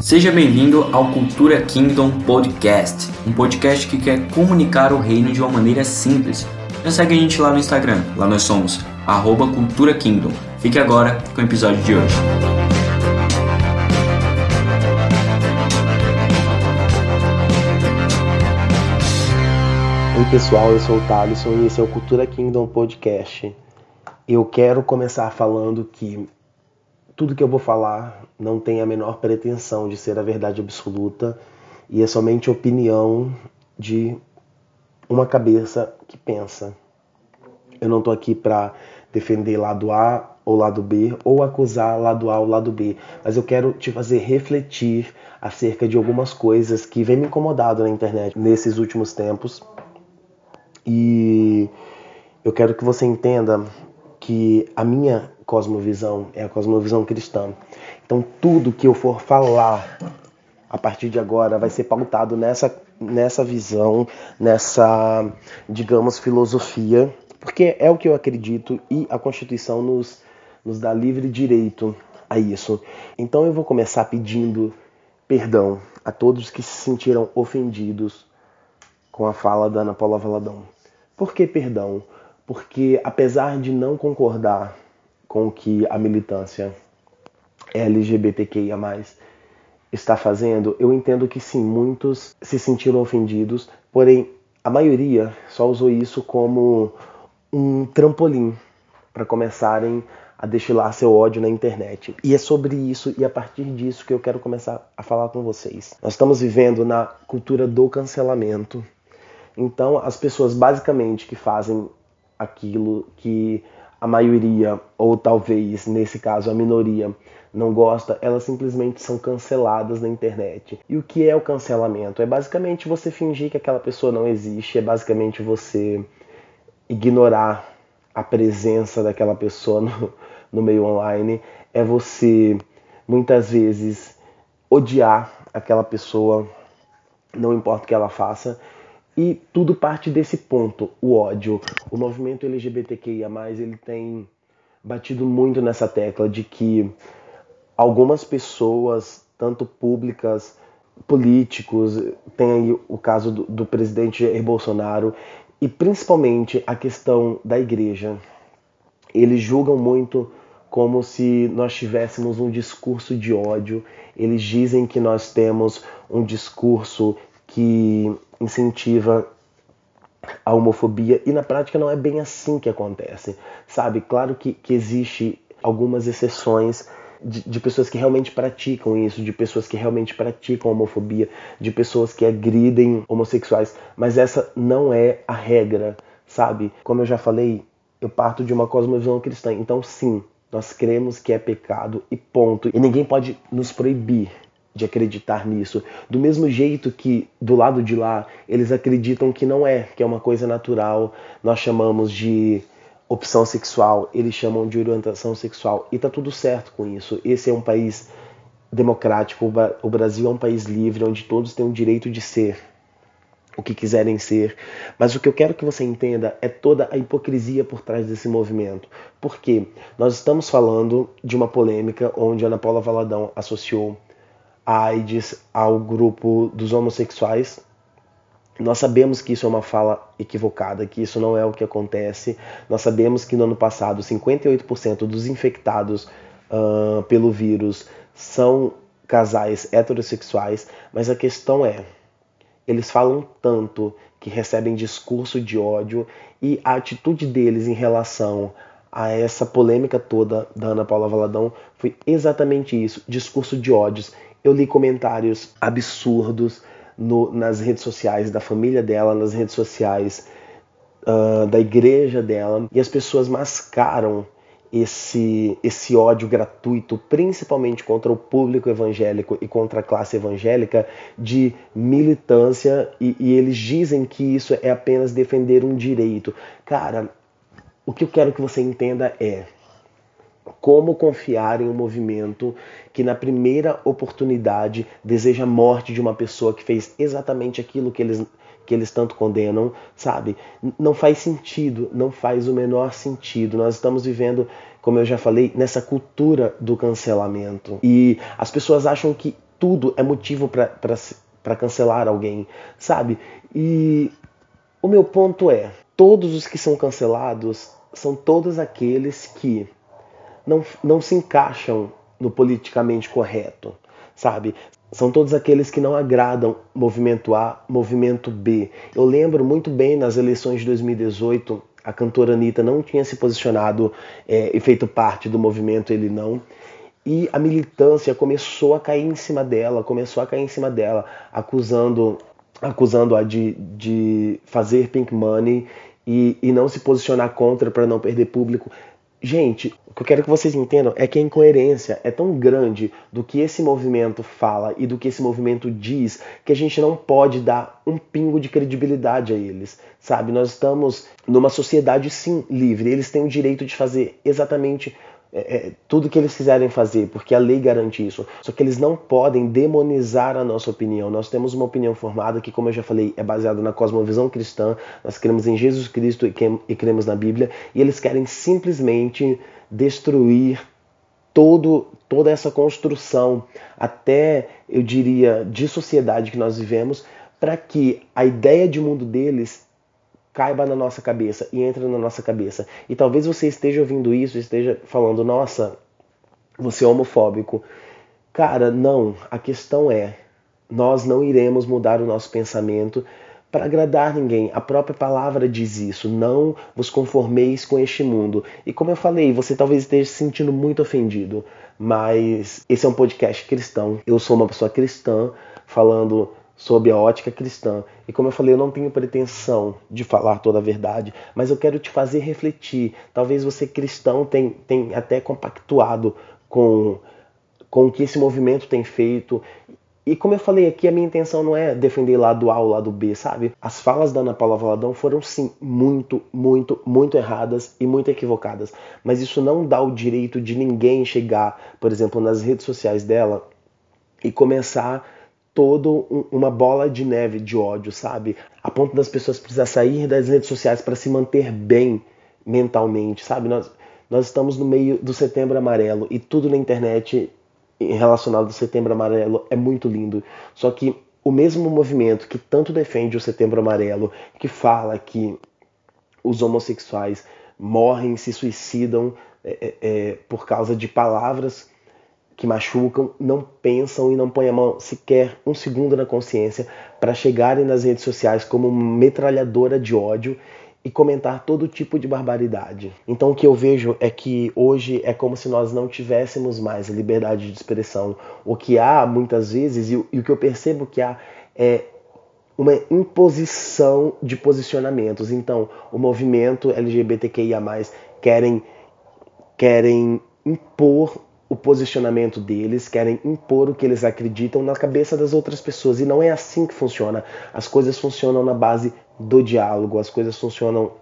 Seja bem-vindo ao Cultura Kingdom Podcast, um podcast que quer comunicar o reino de uma maneira simples. Já segue a gente lá no Instagram, lá nós somos arroba Cultura Kingdom. Fique agora com o episódio de hoje. Oi pessoal, eu sou o Thaleson e esse é o Cultura Kingdom Podcast. Eu quero começar falando que tudo que eu vou falar não tem a menor pretensão de ser a verdade absoluta e é somente opinião de uma cabeça que pensa. Eu não estou aqui para defender lado A ou lado B ou acusar lado A ou lado B, mas eu quero te fazer refletir acerca de algumas coisas que vem me incomodado na internet nesses últimos tempos. E eu quero que você entenda que a minha cosmovisão é a cosmovisão cristã. Então tudo que eu for falar a partir de agora vai ser pautado nessa nessa visão, nessa, digamos, filosofia, porque é o que eu acredito e a Constituição nos nos dá livre direito a isso. Então eu vou começar pedindo perdão a todos que se sentiram ofendidos com a fala da Ana Paula Valadão. Por que perdão? Porque apesar de não concordar com o que a militância LGBTQIA+, está fazendo, eu entendo que sim, muitos se sentiram ofendidos, porém a maioria só usou isso como um trampolim para começarem a destilar seu ódio na internet. E é sobre isso e a partir disso que eu quero começar a falar com vocês. Nós estamos vivendo na cultura do cancelamento. Então, as pessoas basicamente que fazem aquilo que a maioria, ou talvez nesse caso a minoria, não gosta, elas simplesmente são canceladas na internet. E o que é o cancelamento? É basicamente você fingir que aquela pessoa não existe, é basicamente você ignorar a presença daquela pessoa no, no meio online, é você muitas vezes odiar aquela pessoa, não importa o que ela faça, e tudo parte desse ponto, o ódio. O movimento LGBTQIA+, ele tem batido muito nessa tecla de que algumas pessoas, tanto públicas, políticos, tem aí o caso do, do presidente Jair Bolsonaro, e principalmente a questão da igreja. Eles julgam muito como se nós tivéssemos um discurso de ódio. Eles dizem que nós temos um discurso que incentiva a homofobia e na prática não é bem assim que acontece, sabe? Claro que, que existe algumas exceções de, de, pessoas que realmente praticam isso, de pessoas que realmente praticam homofobia, de pessoas que agridem homossexuais, mas essa não é a regra, sabe? Como eu já falei, eu parto de uma cosmovisão cristã, então sim, nós cremos que é pecado e ponto. E ninguém pode nos proibir de acreditar nisso. Do mesmo jeito que do lado de lá eles acreditam que não é, que é uma coisa natural, nós chamamos de opção sexual, eles chamam de orientação sexual e tá tudo certo com isso. Esse é um país democrático, o Brasil é um país livre onde todos têm o direito de ser o que quiserem ser. Mas o que eu quero que você entenda é toda a hipocrisia por trás desse movimento. Porque nós estamos falando de uma polêmica onde Ana Paula Valadão associou AIDS ao grupo dos homossexuais. Nós sabemos que isso é uma fala equivocada, que isso não é o que acontece. Nós sabemos que no ano passado 58% dos infectados uh, pelo vírus são casais heterossexuais, mas a questão é, eles falam tanto que recebem discurso de ódio e a atitude deles em relação a essa polêmica toda da Ana Paula Valadão foi exatamente isso, discurso de ódios eu li comentários absurdos no, nas redes sociais da família dela, nas redes sociais uh, da igreja dela, e as pessoas mascaram esse, esse ódio gratuito, principalmente contra o público evangélico e contra a classe evangélica, de militância, e, e eles dizem que isso é apenas defender um direito. Cara, o que eu quero que você entenda é como confiar em um movimento que, na primeira oportunidade, deseja a morte de uma pessoa que fez exatamente aquilo que eles, que eles tanto condenam, sabe? Não faz sentido, não faz o menor sentido. Nós estamos vivendo, como eu já falei, nessa cultura do cancelamento. E as pessoas acham que tudo é motivo para cancelar alguém, sabe? E o meu ponto é: todos os que são cancelados são todos aqueles que não, não se encaixam no politicamente correto, sabe? São todos aqueles que não agradam movimento A, movimento B. Eu lembro muito bem nas eleições de 2018, a cantora Anitta não tinha se posicionado é, e feito parte do movimento Ele Não. E a militância começou a cair em cima dela, começou a cair em cima dela, acusando acusando-a de, de fazer pink money e, e não se posicionar contra para não perder público. Gente, o que eu quero que vocês entendam é que a incoerência é tão grande do que esse movimento fala e do que esse movimento diz que a gente não pode dar um pingo de credibilidade a eles, sabe? Nós estamos numa sociedade sim livre, eles têm o direito de fazer exatamente é, é, tudo que eles quiserem fazer, porque a lei garante isso. Só que eles não podem demonizar a nossa opinião. Nós temos uma opinião formada que, como eu já falei, é baseada na cosmovisão cristã. Nós cremos em Jesus Cristo e cremos na Bíblia. E eles querem simplesmente destruir todo, toda essa construção, até eu diria, de sociedade que nós vivemos, para que a ideia de mundo deles caiba na nossa cabeça e entre na nossa cabeça. E talvez você esteja ouvindo isso, esteja falando, nossa, você é homofóbico. Cara, não. A questão é, nós não iremos mudar o nosso pensamento para agradar ninguém. A própria palavra diz isso. Não vos conformeis com este mundo. E como eu falei, você talvez esteja se sentindo muito ofendido, mas esse é um podcast cristão. Eu sou uma pessoa cristã falando sob a ótica cristã. E como eu falei, eu não tenho pretensão de falar toda a verdade, mas eu quero te fazer refletir. Talvez você cristão tenha, tenha até compactuado com, com o que esse movimento tem feito. E como eu falei aqui, a minha intenção não é defender lado A ou lado B, sabe? As falas da Ana Paula Valadão foram sim muito, muito, muito erradas e muito equivocadas. Mas isso não dá o direito de ninguém chegar, por exemplo, nas redes sociais dela e começar todo um, uma bola de neve de ódio, sabe? A ponto das pessoas precisar sair das redes sociais para se manter bem mentalmente, sabe? Nós, nós estamos no meio do setembro amarelo e tudo na internet relacionado ao setembro amarelo é muito lindo. Só que o mesmo movimento que tanto defende o setembro amarelo, que fala que os homossexuais morrem, se suicidam é, é, é por causa de palavras que machucam, não pensam e não põem a mão sequer um segundo na consciência para chegarem nas redes sociais como metralhadora de ódio e comentar todo tipo de barbaridade. Então o que eu vejo é que hoje é como se nós não tivéssemos mais liberdade de expressão. O que há muitas vezes, e, e o que eu percebo que há é uma imposição de posicionamentos. Então, o movimento LGBTQIA+, querem, querem impor o posicionamento deles, querem impor o que eles acreditam na cabeça das outras pessoas. E não é assim que funciona. As coisas funcionam na base do diálogo, as coisas funcionam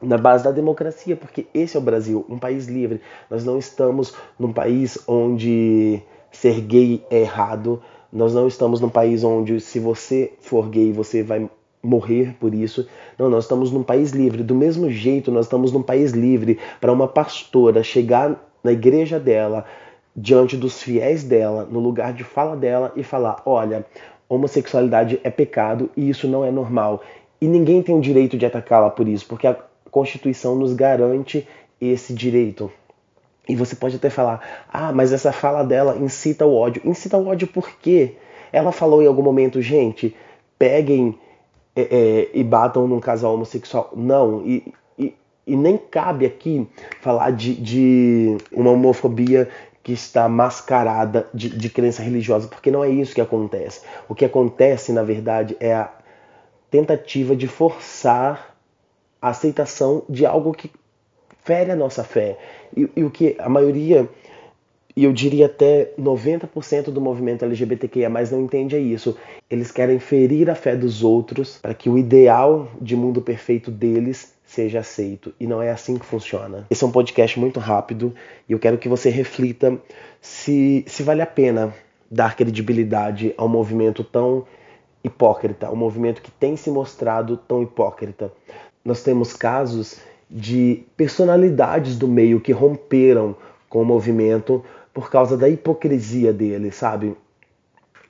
na base da democracia, porque esse é o Brasil, um país livre. Nós não estamos num país onde ser gay é errado. Nós não estamos num país onde se você for gay você vai morrer por isso. Não, nós estamos num país livre. Do mesmo jeito, nós estamos num país livre para uma pastora chegar na igreja dela, diante dos fiéis dela, no lugar de fala dela e falar: olha, homossexualidade é pecado e isso não é normal. E ninguém tem o direito de atacá-la por isso, porque a Constituição nos garante esse direito. E você pode até falar: ah, mas essa fala dela incita o ódio. Incita o ódio por quê? Ela falou em algum momento, gente, peguem é, é, e batam num casal homossexual. Não, e, e nem cabe aqui falar de, de uma homofobia que está mascarada de, de crença religiosa, porque não é isso que acontece. O que acontece, na verdade, é a tentativa de forçar a aceitação de algo que fere a nossa fé. E, e o que a maioria, e eu diria até 90% do movimento LGBTQIA, não entende é isso. Eles querem ferir a fé dos outros para que o ideal de mundo perfeito deles seja aceito. E não é assim que funciona. Esse é um podcast muito rápido e eu quero que você reflita se, se vale a pena dar credibilidade a um movimento tão hipócrita, um movimento que tem se mostrado tão hipócrita. Nós temos casos de personalidades do meio que romperam com o movimento por causa da hipocrisia dele, sabe?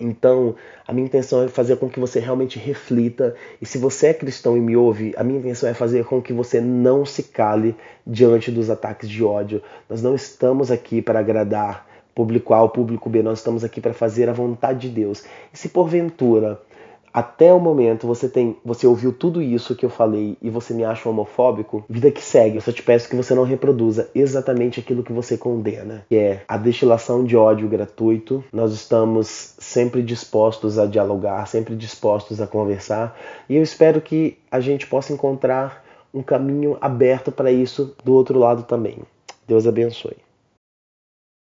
Então, a minha intenção é fazer com que você realmente reflita. E se você é cristão e me ouve, a minha intenção é fazer com que você não se cale diante dos ataques de ódio. Nós não estamos aqui para agradar público A ou público B, nós estamos aqui para fazer a vontade de Deus. E se porventura até o momento você tem, você ouviu tudo isso que eu falei e você me acha homofóbico, vida que segue. Eu só te peço que você não reproduza exatamente aquilo que você condena, que é a destilação de ódio gratuito. Nós estamos sempre dispostos a dialogar, sempre dispostos a conversar, e eu espero que a gente possa encontrar um caminho aberto para isso do outro lado também. Deus abençoe.